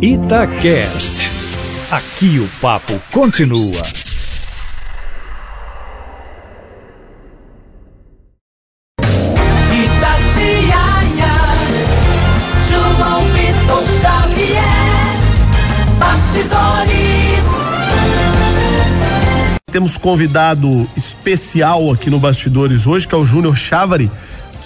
Itacast. Aqui o papo continua. Itatiaia, João Vitor Xavier, Bastidores. Temos convidado especial aqui no Bastidores hoje, que é o Júnior Chávari,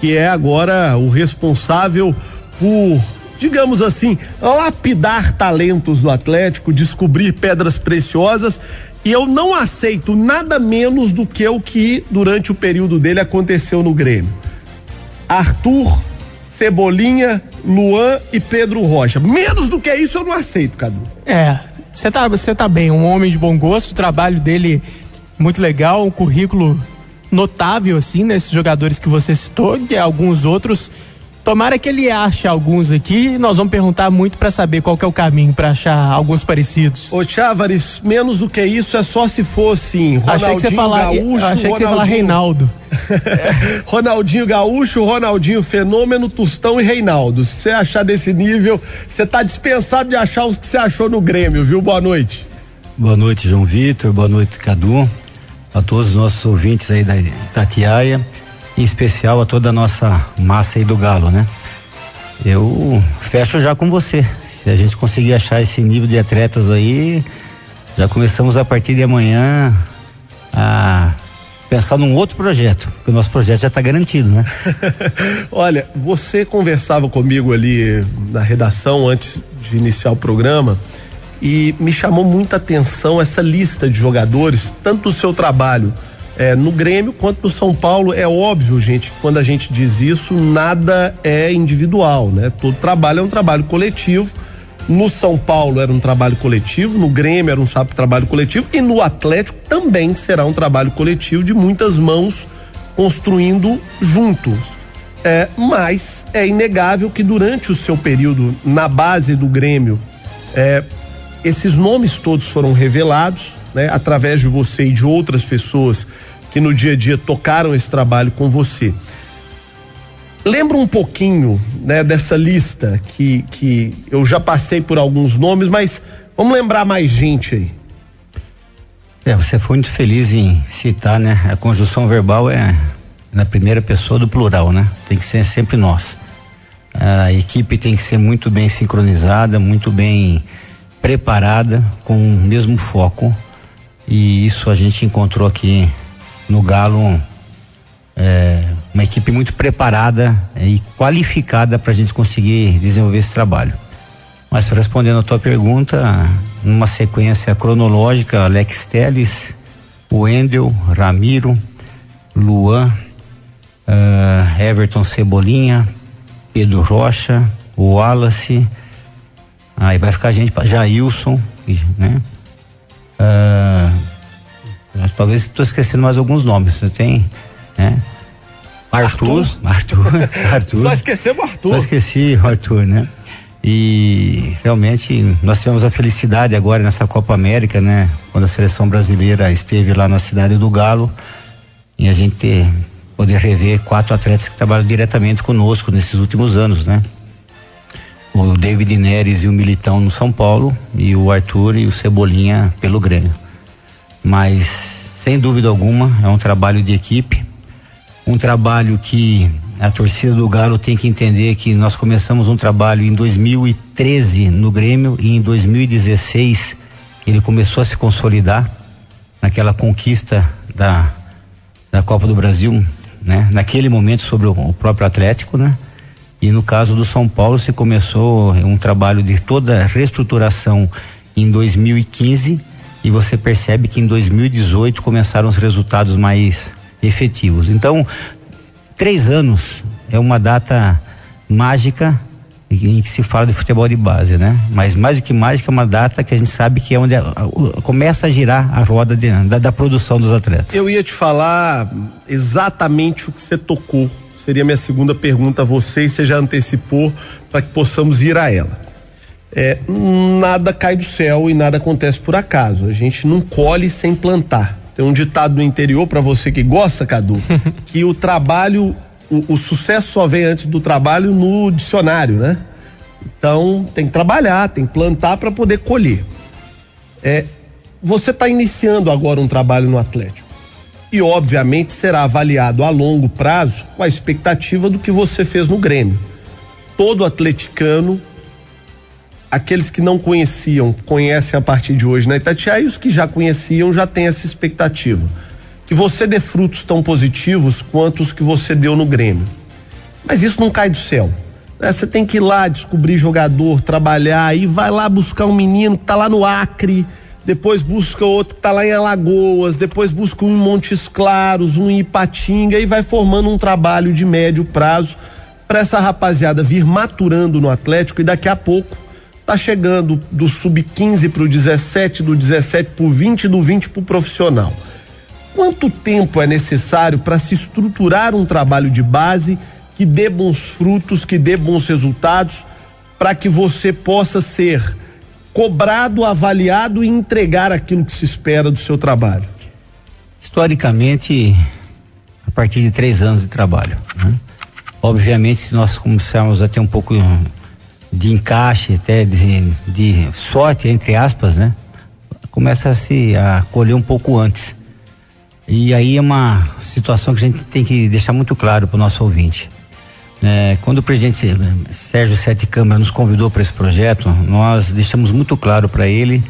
que é agora o responsável por, digamos assim, lapidar talentos do Atlético, descobrir pedras preciosas. E eu não aceito nada menos do que o que durante o período dele aconteceu no Grêmio. Arthur, Cebolinha, Luan e Pedro Rocha. Menos do que isso eu não aceito, Cadu. É, você tá, você tá bem, um homem de bom gosto, o trabalho dele muito legal, um currículo notável, assim, nesses jogadores que você citou, e alguns outros. Tomara que ele ache alguns aqui, nós vamos perguntar muito pra saber qual que é o caminho pra achar alguns parecidos. Ô Chávares, menos do que isso é só se fosse Ronaldinho achei que você falar, Gaúcho, achei que você ia falar Ronaldinho- Reinaldo. Ronaldinho Gaúcho, Ronaldinho Fenômeno, Tostão e Reinaldo. Se você achar desse nível, você tá dispensado de achar os que você achou no Grêmio, viu? Boa noite. Boa noite, João Vitor. Boa noite, Cadu. A todos os nossos ouvintes aí da Itatiaia. Em especial a toda a nossa massa aí do Galo, né? Eu fecho já com você. Se a gente conseguir achar esse nível de atletas aí, já começamos a partir de amanhã a pensar num outro projeto, porque o nosso projeto já está garantido, né? Olha, você conversava comigo ali na redação antes de iniciar o programa e me chamou muita atenção essa lista de jogadores, tanto do seu trabalho eh, no Grêmio quanto no São Paulo. É óbvio, gente, quando a gente diz isso, nada é individual, né? Todo trabalho é um trabalho coletivo. No São Paulo era um trabalho coletivo, no Grêmio era um sabe, trabalho coletivo e no Atlético também será um trabalho coletivo de muitas mãos construindo juntos. É, mas é inegável que durante o seu período na base do Grêmio, é, esses nomes todos foram revelados, né, através de você e de outras pessoas que no dia a dia tocaram esse trabalho com você. Lembra um pouquinho, né, dessa lista que, que eu já passei por alguns nomes, mas vamos lembrar mais gente aí. É, você foi muito feliz em citar, né? A conjunção verbal é na primeira pessoa do plural, né? Tem que ser sempre nós. A equipe tem que ser muito bem sincronizada, muito bem preparada, com o mesmo foco. E isso a gente encontrou aqui no Galo é, uma equipe muito preparada e qualificada para a gente conseguir desenvolver esse trabalho. Mas respondendo a tua pergunta, numa sequência cronológica, Alex Teles, Wendel, Ramiro, Luan, ah, Everton Cebolinha, Pedro Rocha, Wallace, aí vai ficar gente para Jailson, né? Ah, talvez estou esquecendo mais alguns nomes, você tem, né? Arthur, Arthur, Arthur. Só esquecemos o Arthur. Só esqueci o Arthur, né? E realmente nós tivemos a felicidade agora nessa Copa América, né? Quando a seleção brasileira esteve lá na cidade do Galo e a gente poder rever quatro atletas que trabalham diretamente conosco nesses últimos anos, né? O David Neres e o Militão no São Paulo e o Arthur e o Cebolinha pelo Grêmio. Mas sem dúvida alguma é um trabalho de equipe, um trabalho que a torcida do Galo tem que entender que nós começamos um trabalho em 2013 no Grêmio e em 2016 ele começou a se consolidar naquela conquista da da Copa do Brasil, né? Naquele momento sobre o, o próprio Atlético, né? E no caso do São Paulo se começou um trabalho de toda reestruturação em 2015 e você percebe que em 2018 começaram os resultados mais efetivos. Então, três anos é uma data mágica em que se fala de futebol de base, né? Mas mais do que mágica é uma data que a gente sabe que é onde a- a- começa a girar a roda de- da, da produção dos atletas. Eu ia te falar exatamente o que você tocou. Seria minha segunda pergunta a você e você já antecipou para que possamos ir a ela. É, nada cai do céu e nada acontece por acaso. A gente não colhe sem plantar. Tem um ditado no interior para você que gosta, Cadu, que o trabalho, o, o sucesso só vem antes do trabalho no dicionário, né? Então tem que trabalhar, tem que plantar para poder colher. É, você está iniciando agora um trabalho no Atlético e obviamente será avaliado a longo prazo com a expectativa do que você fez no Grêmio. Todo atleticano, aqueles que não conheciam, conhecem a partir de hoje na Itatiaia e os que já conheciam já têm essa expectativa. Que você dê frutos tão positivos quanto os que você deu no Grêmio. Mas isso não cai do céu. né? Você tem que ir lá descobrir jogador, trabalhar e vai lá buscar um menino que tá lá no Acre, depois busca outro que tá lá em Alagoas, depois busca um em Montes Claros, um em Ipatinga e vai formando um trabalho de médio prazo para essa rapaziada vir maturando no Atlético e daqui a pouco tá chegando do sub-15 pro 17, do 17 pro 20, do 20 pro profissional. Quanto tempo é necessário para se estruturar um trabalho de base que dê bons frutos, que dê bons resultados, para que você possa ser cobrado, avaliado e entregar aquilo que se espera do seu trabalho? Historicamente, a partir de três anos de trabalho. né? Obviamente, se nós começarmos a ter um pouco de encaixe, até de, de sorte, entre aspas, né? Começa a se a colher um pouco antes. E aí é uma situação que a gente tem que deixar muito claro para o nosso ouvinte. É, quando o presidente Sérgio Sete Câmara nos convidou para esse projeto, nós deixamos muito claro para ele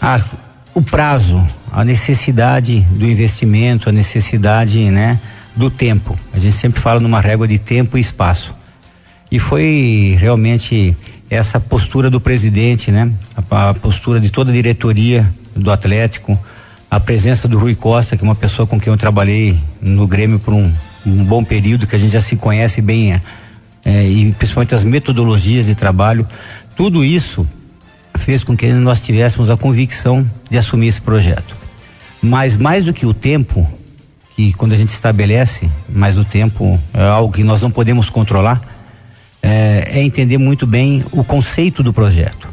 a, o prazo, a necessidade do investimento, a necessidade, né, do tempo. A gente sempre fala numa régua de tempo e espaço. E foi realmente essa postura do presidente, né, a, a postura de toda a diretoria do Atlético, a presença do Rui Costa, que é uma pessoa com quem eu trabalhei no Grêmio por um, um bom período, que a gente já se conhece bem, é, é, e principalmente as metodologias de trabalho, tudo isso fez com que nós tivéssemos a convicção de assumir esse projeto. Mas mais do que o tempo, que quando a gente estabelece, mais o tempo é algo que nós não podemos controlar, é, é entender muito bem o conceito do projeto.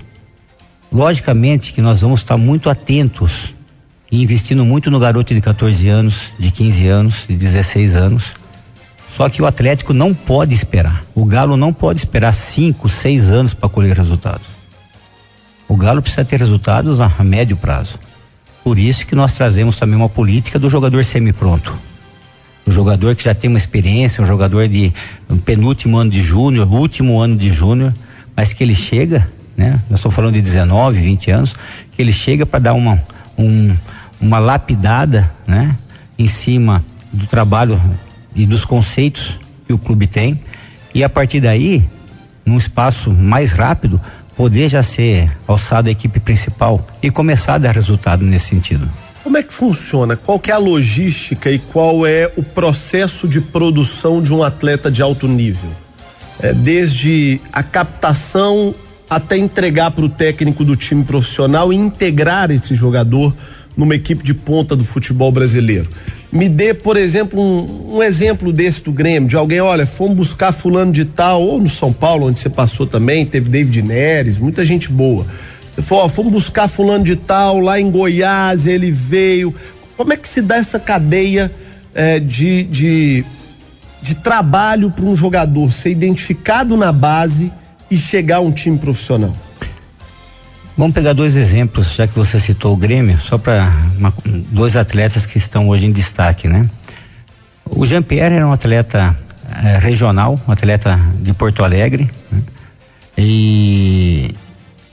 Logicamente que nós vamos estar muito atentos e investindo muito no garoto de 14 anos, de 15 anos, de 16 anos. Só que o Atlético não pode esperar. O Galo não pode esperar 5, 6 anos para colher resultados. O Galo precisa ter resultados a, médio prazo. Por isso que nós trazemos também uma política do jogador semi-pronto. O jogador que já tem uma experiência, um jogador de um penúltimo ano de júnior, último ano de júnior, mas que ele chega, né? Nós estamos falando de 19, 20 anos, que ele chega para dar uma, um, uma lapidada, né? Em cima do trabalho e dos conceitos que o clube tem e a partir daí, num espaço mais rápido, poder já ser alçado a equipe principal e começar a dar resultado nesse sentido. Como é que funciona? Qual que é a logística e qual é o processo de produção de um atleta de alto nível? É, desde a captação até entregar para o técnico do time profissional e integrar esse jogador numa equipe de ponta do futebol brasileiro. Me dê, por exemplo, um, um exemplo desse do Grêmio, de alguém, olha, fomos buscar fulano de tal, ou no São Paulo, onde você passou também, teve David Neres, muita gente boa. Você falou, ó, fomos buscar fulano de tal lá em Goiás, ele veio. Como é que se dá essa cadeia eh, de, de, de trabalho para um jogador ser identificado na base e chegar a um time profissional? Vamos pegar dois exemplos, já que você citou o Grêmio, só para dois atletas que estão hoje em destaque, né? O Jean-Pierre era um atleta eh, regional, um atleta de Porto Alegre, né? e,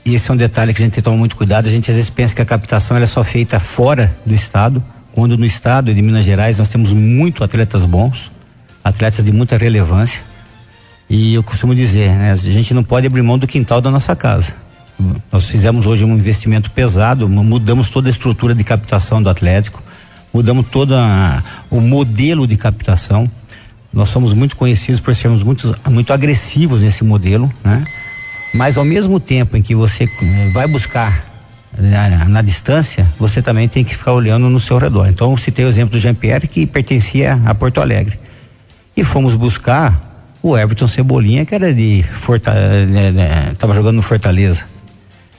e esse é um detalhe que a gente tem que tomar muito cuidado. A gente às vezes pensa que a captação é só feita fora do estado, quando no estado de Minas Gerais nós temos muito atletas bons, atletas de muita relevância. E eu costumo dizer, né, a gente não pode abrir mão do quintal da nossa casa. Nós fizemos hoje um investimento pesado, mudamos toda a estrutura de captação do Atlético, mudamos todo o modelo de captação. Nós somos muito conhecidos por sermos muito, muito agressivos nesse modelo, né? Mas ao mesmo tempo em que você eh, vai buscar na, na, distância, você também tem que ficar olhando no seu redor. Então, citei o exemplo do Jean-Pierre, que pertencia a Porto Alegre. E fomos buscar o Everton Cebolinha, que era de Fortaleza, estava jogando no Fortaleza.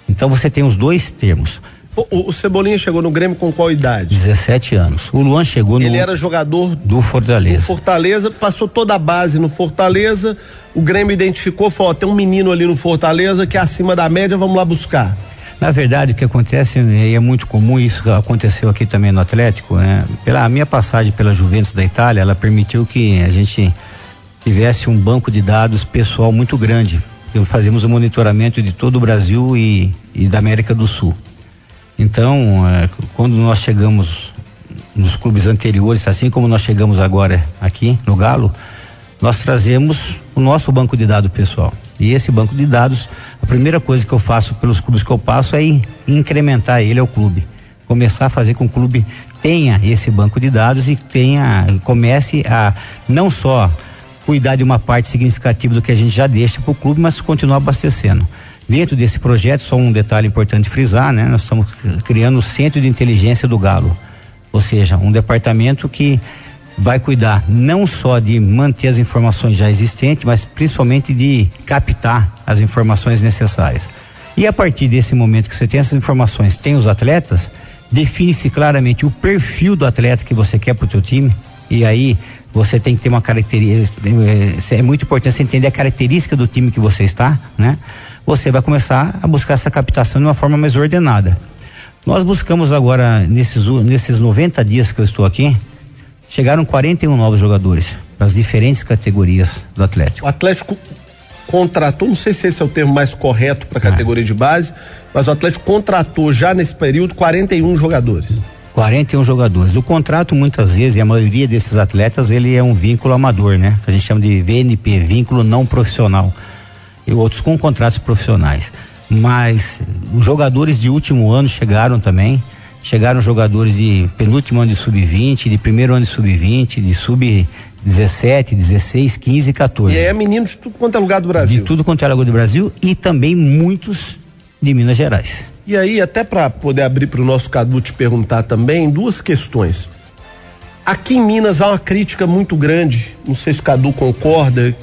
Então, você tem os dois termos. O, o Cebolinha chegou no Grêmio com qual idade? 17 anos. O Luan chegou no Ele era jogador do Fortaleza. do Fortaleza, passou toda a base no Fortaleza. O Grêmio identificou, falou: ó, tem um menino ali no Fortaleza que é acima da média, vamos lá buscar. Na verdade, o que acontece, e é muito comum, isso aconteceu aqui também no Atlético, né? Pela minha passagem pela Juventus da Itália, ela permitiu que a gente tivesse um banco de dados pessoal muito grande. Fazemos o monitoramento de todo o Brasil e, e da América do Sul. Então, é, quando nós chegamos nos clubes anteriores, assim como nós chegamos agora aqui no Galo, nós trazemos o nosso banco de dados pessoal. E esse banco de dados, a primeira coisa que eu faço pelos clubes que eu passo é incrementar ele ao clube. Começar a fazer com que o clube tenha esse banco de dados e tenha, comece a não só cuidar de uma parte significativa do que a gente já deixa para o clube, mas continuar abastecendo. Dentro desse projeto, só um detalhe importante frisar, né? Nós estamos criando o Centro de Inteligência do Galo. Ou seja, um departamento que vai cuidar não só de manter as informações já existentes, mas principalmente de captar as informações necessárias. E a partir desse momento que você tem essas informações, tem os atletas, define-se claramente o perfil do atleta que você quer para o teu time. E aí você tem que ter uma característica, é, é muito importante você entender a característica do time que você está, né? Você vai começar a buscar essa captação de uma forma mais ordenada. Nós buscamos agora, nesses, nesses 90 dias que eu estou aqui, chegaram 41 novos jogadores para as diferentes categorias do Atlético. O Atlético contratou, não sei se esse é o termo mais correto para a categoria de base, mas o Atlético contratou já nesse período 41 jogadores. 41 jogadores. O contrato muitas vezes, e a maioria desses atletas, ele é um vínculo amador, né? Que a gente chama de VNP, vínculo não profissional. E outros com contratos profissionais. Mas os jogadores de último ano chegaram também. Chegaram jogadores de penúltimo ano de sub-20, de primeiro ano de sub-20, de sub-17, 16, 15 e 14. E é menino de tudo quanto é lugar do Brasil. De tudo quanto é lugar do Brasil e também muitos de Minas Gerais. E aí, até para poder abrir para o nosso Cadu te perguntar também, duas questões. Aqui em Minas há uma crítica muito grande, não sei se o Cadu concorda,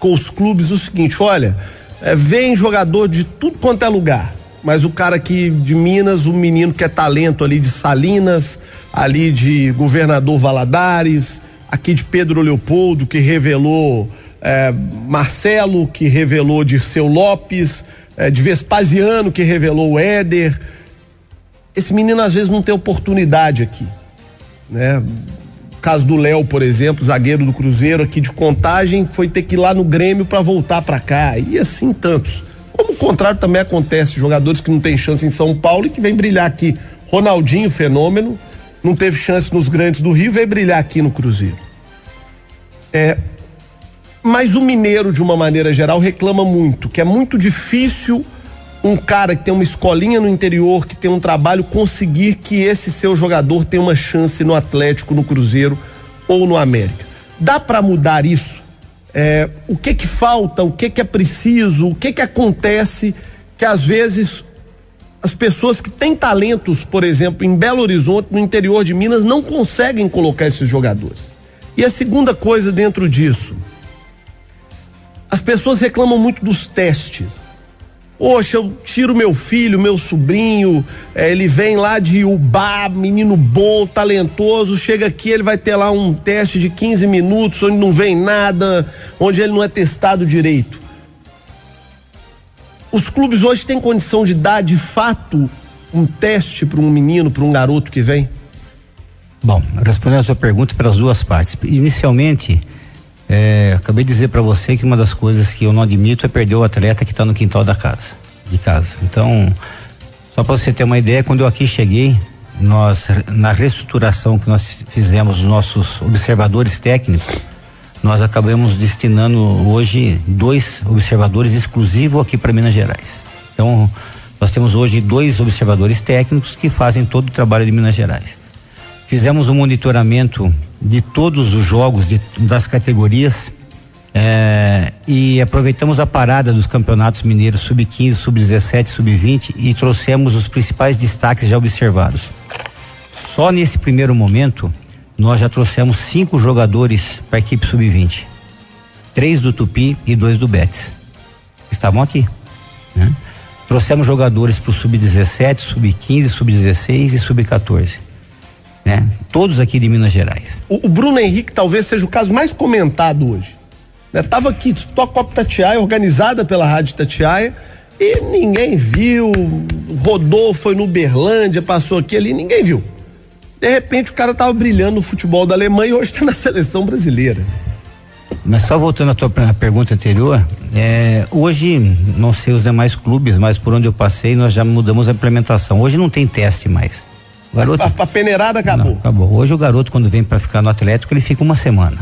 com os clubes, o seguinte: olha, é, vem jogador de tudo quanto é lugar mas o cara aqui de Minas, o menino que é talento ali de Salinas, ali de Governador Valadares, aqui de Pedro Leopoldo, que revelou é, Marcelo, que revelou Dirceu Lopes, é, de Vespasiano, que revelou Éder. Esse menino às vezes não tem oportunidade aqui, né? Caso do Léo, por exemplo, zagueiro do Cruzeiro aqui de Contagem, foi ter que ir lá no Grêmio para voltar para cá e assim tantos. Como o contrário também acontece, jogadores que não têm chance em São Paulo e que vem brilhar aqui. Ronaldinho, fenômeno, não teve chance nos grandes do Rio, veio brilhar aqui no Cruzeiro. É, mas o mineiro, de uma maneira geral, reclama muito, que é muito difícil um cara que tem uma escolinha no interior, que tem um trabalho, conseguir que esse seu jogador tenha uma chance no Atlético, no Cruzeiro ou no América. Dá para mudar isso? É, o que que falta, o que que é preciso, o que que acontece que às vezes as pessoas que têm talentos, por exemplo, em Belo Horizonte, no interior de Minas, não conseguem colocar esses jogadores. E a segunda coisa dentro disso, as pessoas reclamam muito dos testes. Poxa, eu tiro meu filho, meu sobrinho, é, ele vem lá de Ubá, menino bom, talentoso, chega aqui, ele vai ter lá um teste de 15 minutos, onde não vem nada, onde ele não é testado direito. Os clubes hoje têm condição de dar de fato um teste para um menino, para um garoto que vem? Bom, respondendo a sua pergunta pelas duas partes. Inicialmente, é, acabei de dizer para você que uma das coisas que eu não admito é perder o atleta que está no quintal da casa, de casa. Então, só para você ter uma ideia, quando eu aqui cheguei, nós na reestruturação que nós fizemos dos nossos observadores técnicos, nós acabamos destinando hoje dois observadores exclusivos aqui para Minas Gerais. Então, nós temos hoje dois observadores técnicos que fazem todo o trabalho de Minas Gerais. Fizemos um monitoramento de todos os jogos de, das categorias é, e aproveitamos a parada dos campeonatos mineiros sub-15, sub-17, sub-20 e trouxemos os principais destaques já observados. Só nesse primeiro momento, nós já trouxemos cinco jogadores para a equipe sub-20. Três do Tupi e dois do Betis. Estavam aqui. Né? Trouxemos jogadores para o sub-17, sub-15, sub-16 e sub-14. Né? Todos aqui de Minas Gerais. O, o Bruno Henrique talvez seja o caso mais comentado hoje. Né? Tava aqui, disputou a Copa Tatiaia, organizada pela Rádio Tatiaia, e ninguém viu. Rodou, foi no Berlândia, passou aqui ali, ninguém viu. De repente o cara tava brilhando no futebol da Alemanha e hoje está na seleção brasileira. Mas só voltando à tua per- pergunta anterior, é, hoje, não sei os demais clubes, mas por onde eu passei, nós já mudamos a implementação. Hoje não tem teste mais. O garoto. A, a peneirada acabou. Não, acabou. Hoje o garoto, quando vem para ficar no Atlético, ele fica uma semana.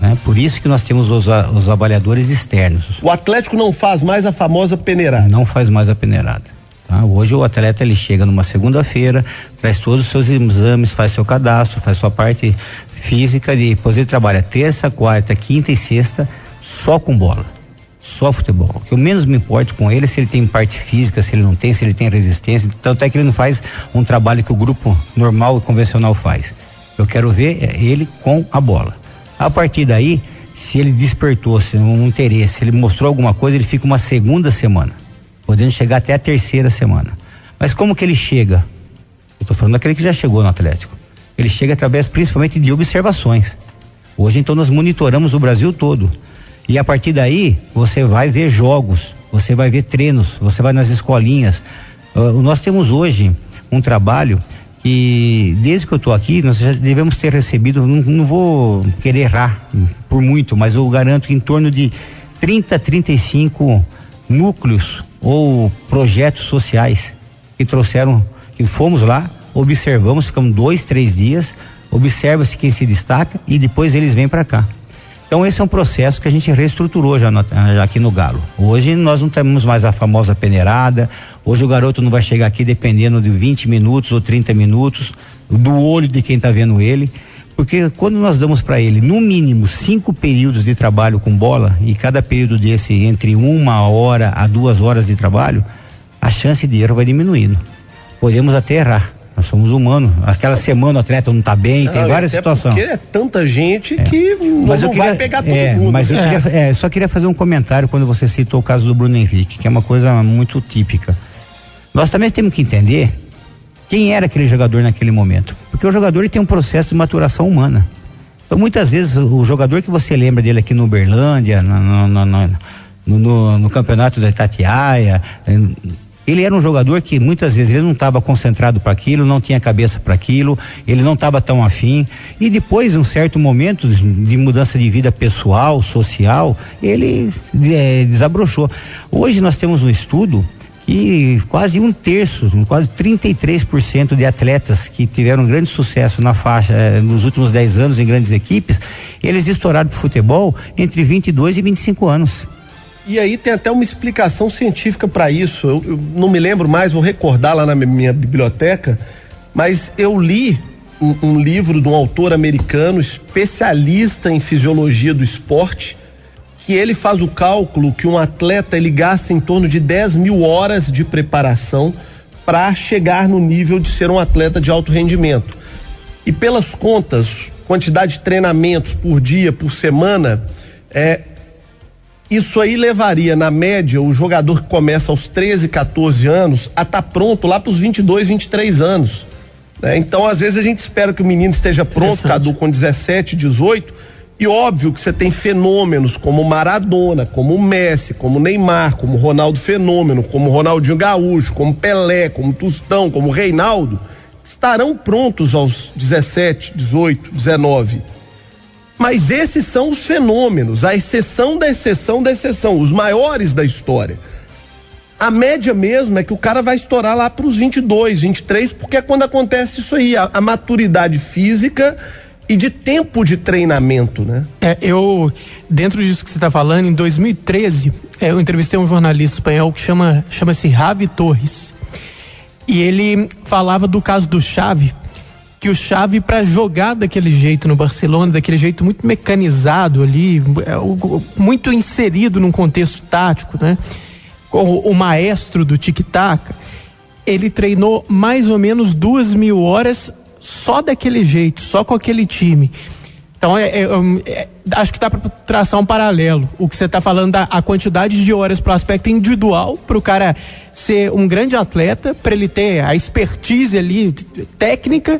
Né? Por isso que nós temos os, a- os avaliadores externos. O Atlético não faz mais a famosa peneirada. Não faz mais a peneirada. tá? Hoje o atleta ele chega numa segunda-feira, traz todos os seus exames, faz seu cadastro, faz sua parte física e depois ele trabalha terça, quarta, quinta e sexta só com bola. Só futebol. O que eu menos me importo com ele é se ele tem parte física, se ele não tem, se ele tem resistência. Tanto é que ele não faz um trabalho que o grupo normal e convencional faz. Eu quero ver é ele com a bola. A partir daí, se ele despertou se um interesse, se ele mostrou alguma coisa, ele fica uma segunda semana, podendo chegar até a terceira semana. Mas como que ele chega? Eu estou falando daquele que já chegou no Atlético. Ele chega através principalmente de observações. Hoje então nós monitoramos o Brasil todo. E a partir daí, você vai ver jogos, você vai ver treinos, você vai nas escolinhas. Ah, nós temos hoje um trabalho que, desde que eu estou aqui, nós já devemos ter recebido, não, não vou querer errar por muito, mas eu garanto que em torno de 30, 35 núcleos ou projetos sociais que trouxeram, que fomos lá, observamos, ficamos dois, três dias, observa-se quem se destaca e depois eles vêm para cá. Então esse é um processo que a gente reestruturou já, no- já aqui no Galo. Hoje nós não temos mais a famosa peneirada. Hoje o garoto não vai chegar aqui dependendo de 20 minutos ou 30 minutos do olho de quem está vendo ele. Porque quando nós damos para ele, no mínimo, cinco períodos de trabalho com bola, e cada período desse entre uma hora a duas horas de trabalho, a chance de erro vai diminuindo. Podemos até errar. Nós somos humanos. Aquela semana o atleta não está bem, tem Não, e várias situações. Porque é tanta gente que não, Mas não queria, vai pegar todo é, mundo. Mas eu né? queria, é, só queria fazer um comentário quando você citou o caso do Bruno Henrique, que é uma coisa muito típica. Nós também temos que entender quem era aquele jogador naquele momento. Porque o jogador ele tem um processo de maturação humana. Então, muitas vezes, o jogador que você lembra dele aqui no Uberlândia, no, no, no, no- campeonato da Itatiaia, ele era um jogador que muitas vezes ele não estava concentrado para aquilo, não tinha cabeça para aquilo, ele não estava tão afim. E depois, um certo momento de mudança de vida pessoal, social, ele eh, desabrochou. Hoje nós temos um estudo que quase um terço, quase 33% de atletas que tiveram grande sucesso na faixa eh, nos últimos 10 anos em grandes equipes, eles estouraram pro futebol entre 22 e 25 anos. E aí tem até uma explicação científica para isso. Eu, eu não me lembro mais, vou recordar lá na mi- minha biblioteca, mas eu li um, um livro de um autor americano, especialista em fisiologia do esporte, que ele faz o cálculo que um atleta ele gasta em torno de 10 mil horas de preparação para chegar no nível de ser um atleta de alto rendimento. E pelas contas, quantidade de treinamentos por dia, por semana, é, isso aí levaria, na média, o jogador que começa aos 13, 14 anos a estar pronto lá para os 22, 23 anos. né? Então, às vezes, a gente espera que o menino esteja pronto. Cadu, com 17, 18. E óbvio que você tem fenômenos como Maradona, como Messi, como Neymar, como Ronaldo Fenômeno, como Ronaldinho Gaúcho, como Pelé, como Tostão, como Reinaldo, estarão prontos aos 17, 18, 19. Mas esses são os fenômenos, a exceção da exceção da exceção, os maiores da história. A média mesmo é que o cara vai estourar lá para os 22, 23, porque é quando acontece isso aí, a, a maturidade física e de tempo de treinamento, né? É, eu, dentro disso que você está falando, em 2013, é, eu entrevistei um jornalista espanhol que chama, chama-se Ravi Torres. E ele falava do caso do Xavi, que o Xavi, para jogar daquele jeito no Barcelona, daquele jeito muito mecanizado ali, é, muito inserido num contexto tático, né? O, o maestro do tic-tac, ele treinou mais ou menos duas mil horas só daquele jeito, só com aquele time. Então, é, é, é, acho que dá para traçar um paralelo. O que você está falando da a quantidade de horas para o aspecto individual, para o cara ser um grande atleta, para ele ter a expertise ali técnica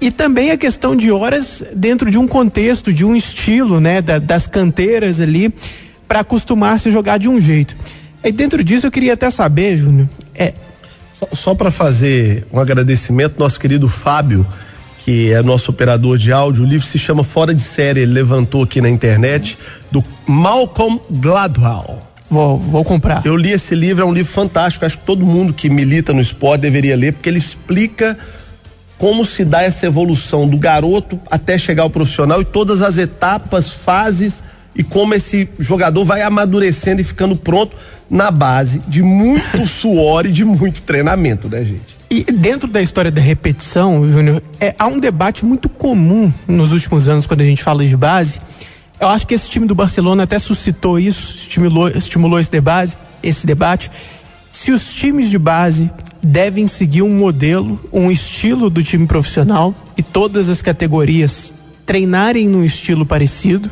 e também a questão de horas dentro de um contexto, de um estilo, né, da, das canteiras ali, para acostumar a se jogar de um jeito. E dentro disso eu queria até saber, Júnior, é, Só, só para fazer um agradecimento, nosso querido Fábio, que é nosso operador de áudio, o livro se chama Fora de Série, ele levantou aqui na internet, do Malcolm Gladwell. vou, vou comprar. Eu li esse livro, é um livro fantástico, acho que todo mundo que milita no esporte deveria ler, porque ele explica como se dá essa evolução do garoto até chegar ao profissional e todas as etapas, fases e como esse jogador vai amadurecendo e ficando pronto na base de muito suor e de muito treinamento, né, gente? E dentro da história da repetição, Júnior, é, há um debate muito comum nos últimos anos quando a gente fala de base. Eu acho que esse time do Barcelona até suscitou isso, estimulou, estimulou esse debate, esse debate. Se os times de base devem seguir um modelo, um estilo do time profissional e todas as categorias treinarem num estilo parecido,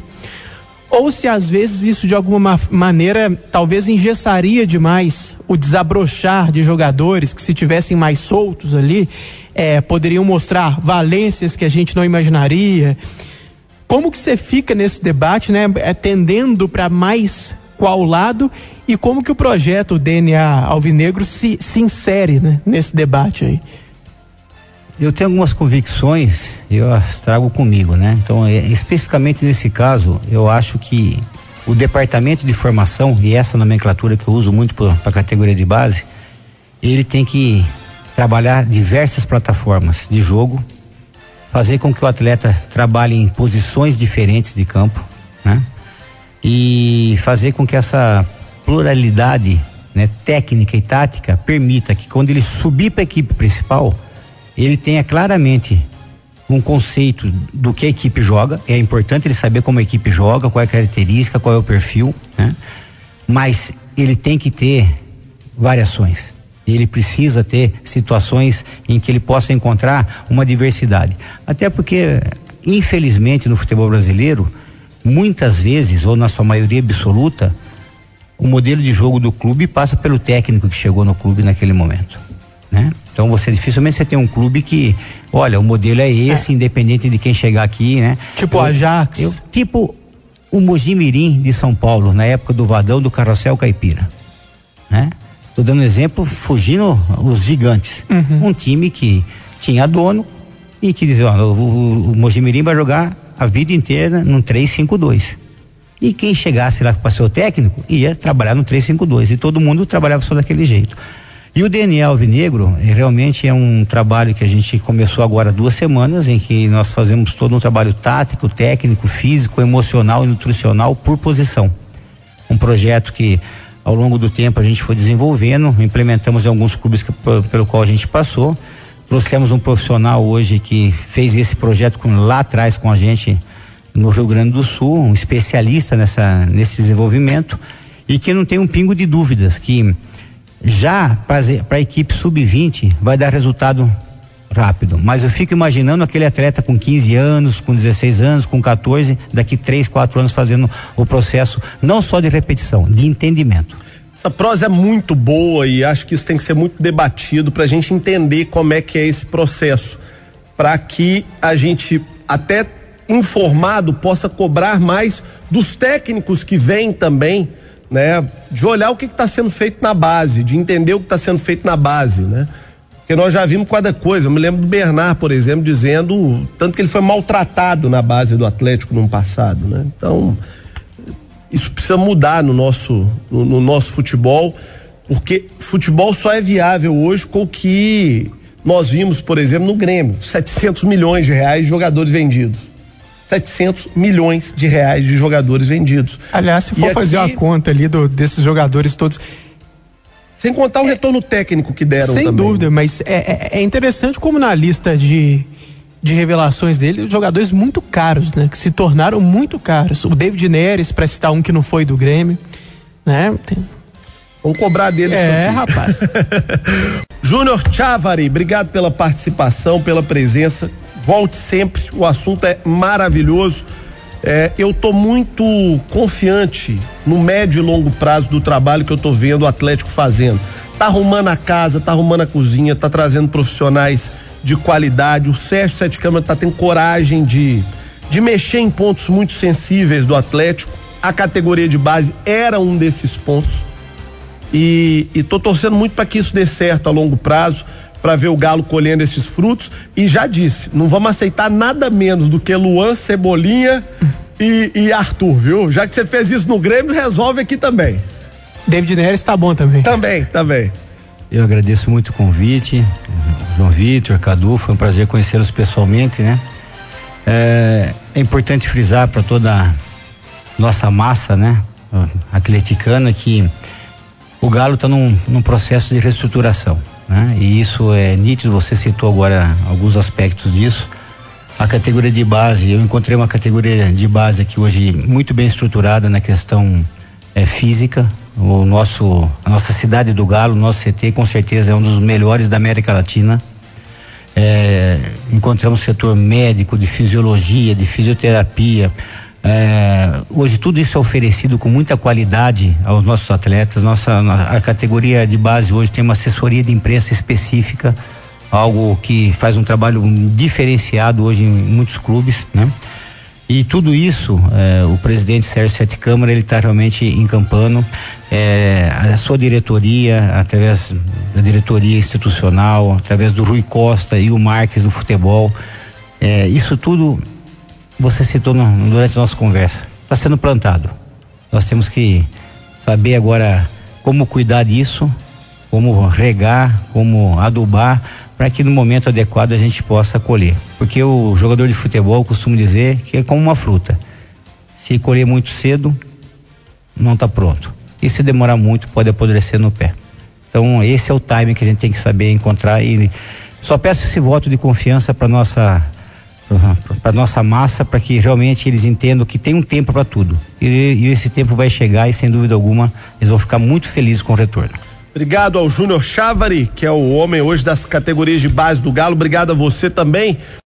ou se às vezes isso de alguma ma maneira talvez engessaria demais o desabrochar de jogadores que se tivessem mais soltos ali é, poderiam mostrar valências que a gente não imaginaria. Como que você fica nesse debate, né? É, tendendo para mais qual lado e como que o projeto DNA Alvinegro se, se insere né, nesse debate aí? Eu tenho algumas convicções e eu as trago comigo, né? Então, é, especificamente nesse caso, eu acho que o departamento de formação, e essa nomenclatura que eu uso muito para a categoria de base, ele tem que trabalhar diversas plataformas de jogo, fazer com que o atleta trabalhe em posições diferentes de campo, né? E fazer com que essa pluralidade né, técnica e tática permita que quando ele subir para a equipe principal, ele tenha claramente um conceito do que a equipe joga. É importante ele saber como a equipe joga, qual é a característica, qual é o perfil, né? Mas ele tem que ter variações. Ele precisa ter situações em que ele possa encontrar uma diversidade. Até porque, infelizmente, no futebol brasileiro, muitas vezes, ou na sua maioria absoluta, o modelo de jogo do clube passa pelo técnico que chegou no clube naquele momento, né? Então você dificilmente você tem um clube que, olha, o modelo é esse, é. independente de quem chegar aqui, né? Tipo o Ajax. Eu, tipo o Mojimirim de São Paulo, na época do Vadão do Carrossel Caipira, né? Tô dando um exemplo, fugindo os gigantes. Uhum. Um time que tinha dono e que dizia, ó, o, o, o Mojimirim vai jogar a vida inteira num 3-5-2. E quem chegasse lá para ser o técnico ia trabalhar no 352 e todo mundo trabalhava só daquele jeito. E o DNA Alvinegro é, realmente é um trabalho que a gente começou agora duas semanas, em que nós fazemos todo um trabalho tático, técnico, físico, emocional e nutricional por posição. Um projeto que ao longo do tempo a gente foi desenvolvendo, implementamos em alguns clubes que, pelo qual a gente passou. Trouxemos um profissional hoje que fez esse projeto com, lá atrás com a gente no Rio Grande do Sul, um especialista nessa, nesse desenvolvimento e que não tem um pingo de dúvidas que já para a equipe sub-20 vai dar resultado rápido, mas eu fico imaginando aquele atleta com 15 anos, com 16 anos, com 14, daqui 3, 4 anos fazendo o processo não só de repetição, de entendimento. Essa prosa é muito boa e acho que isso tem que ser muito debatido para a gente entender como é que é esse processo, para que a gente até informado possa cobrar mais dos técnicos que vêm também, né? De olhar o que está sendo feito na base, de entender o que está sendo feito na base, né? Porque nós já vimos cada coisa. Eu me lembro do Bernard, por exemplo, dizendo tanto que ele foi maltratado na base do Atlético no passado, né? Então, isso precisa mudar no nosso, no, no nosso futebol, porque futebol só é viável hoje com o que nós vimos, por exemplo, no Grêmio, 700 milhões de reais de jogadores vendidos. 700 milhões de reais de jogadores vendidos. Aliás, se for e fazer aqui, a conta ali do, desses jogadores todos. Sem contar o é, retorno técnico que deram Sem também. dúvida, mas é, é, é, interessante como na lista de, de revelações dele, jogadores muito caros, né? Que se tornaram muito caros. O David Neres, para citar um que não foi do Grêmio, né? Tem... Vamos cobrar dele. É, rapaz. Júnior Chavari, obrigado pela participação, pela presença. Volte sempre, o assunto é maravilhoso. É, eu tô muito confiante no médio e longo prazo do trabalho que eu tô vendo o Atlético fazendo. Tá arrumando a casa, tá arrumando a cozinha, tá trazendo profissionais de qualidade. O Sérgio Sete Câmara tá tendo coragem de, de mexer em pontos muito sensíveis do Atlético. A categoria de base era um desses pontos. E, e tô torcendo muito para que isso dê certo a longo prazo, para ver o Galo colhendo esses frutos. E já disse, não vamos aceitar nada menos do que Luan, Cebolinha e, e Arthur, viu? Já que você fez isso no Grêmio, resolve aqui também. David Neres tá bom também. Também, também. Eu agradeço muito o convite, João Vitor, Cadu, foi um prazer conhecê-los pessoalmente, né? É, é importante frisar para toda a nossa massa, né? Atleticana que o Galo está num, num processo de reestruturação, né? E isso é nítido, você citou agora alguns aspectos disso. A categoria de base, eu encontrei uma categoria de base aqui hoje muito bem estruturada na questão é, física, o nosso, a nossa cidade do Galo, nosso CT, com certeza é um dos melhores da América Latina. É, encontramos setor médico, de fisiologia, de fisioterapia. É, hoje tudo isso é oferecido com muita qualidade aos nossos atletas. Nossa a categoria de base hoje tem uma assessoria de imprensa específica, algo que faz um trabalho diferenciado hoje em muitos clubes, né? E tudo isso, eh, o presidente Sérgio Sete Câmara, ele está realmente encampando. Eh, a sua diretoria, através da diretoria institucional, através do Rui Costa e o Marques do futebol. Eh, isso tudo você citou no, durante a nossa conversa. Está sendo plantado. Nós temos que saber agora como cuidar disso, como regar, como adubar para que no momento adequado a gente possa colher. Porque o jogador de futebol costuma dizer que é como uma fruta. Se colher muito cedo, não está pronto. E se demorar muito, pode apodrecer no pé. Então, esse é o timing que a gente tem que saber encontrar e só peço esse voto de confiança para nossa para nossa massa, para que realmente eles entendam que tem um tempo para tudo. E, e esse tempo vai chegar e sem dúvida alguma eles vão ficar muito felizes com o retorno. Obrigado ao Júnior Chávari, que é o homem hoje das categorias de base do Galo. Obrigado a você também.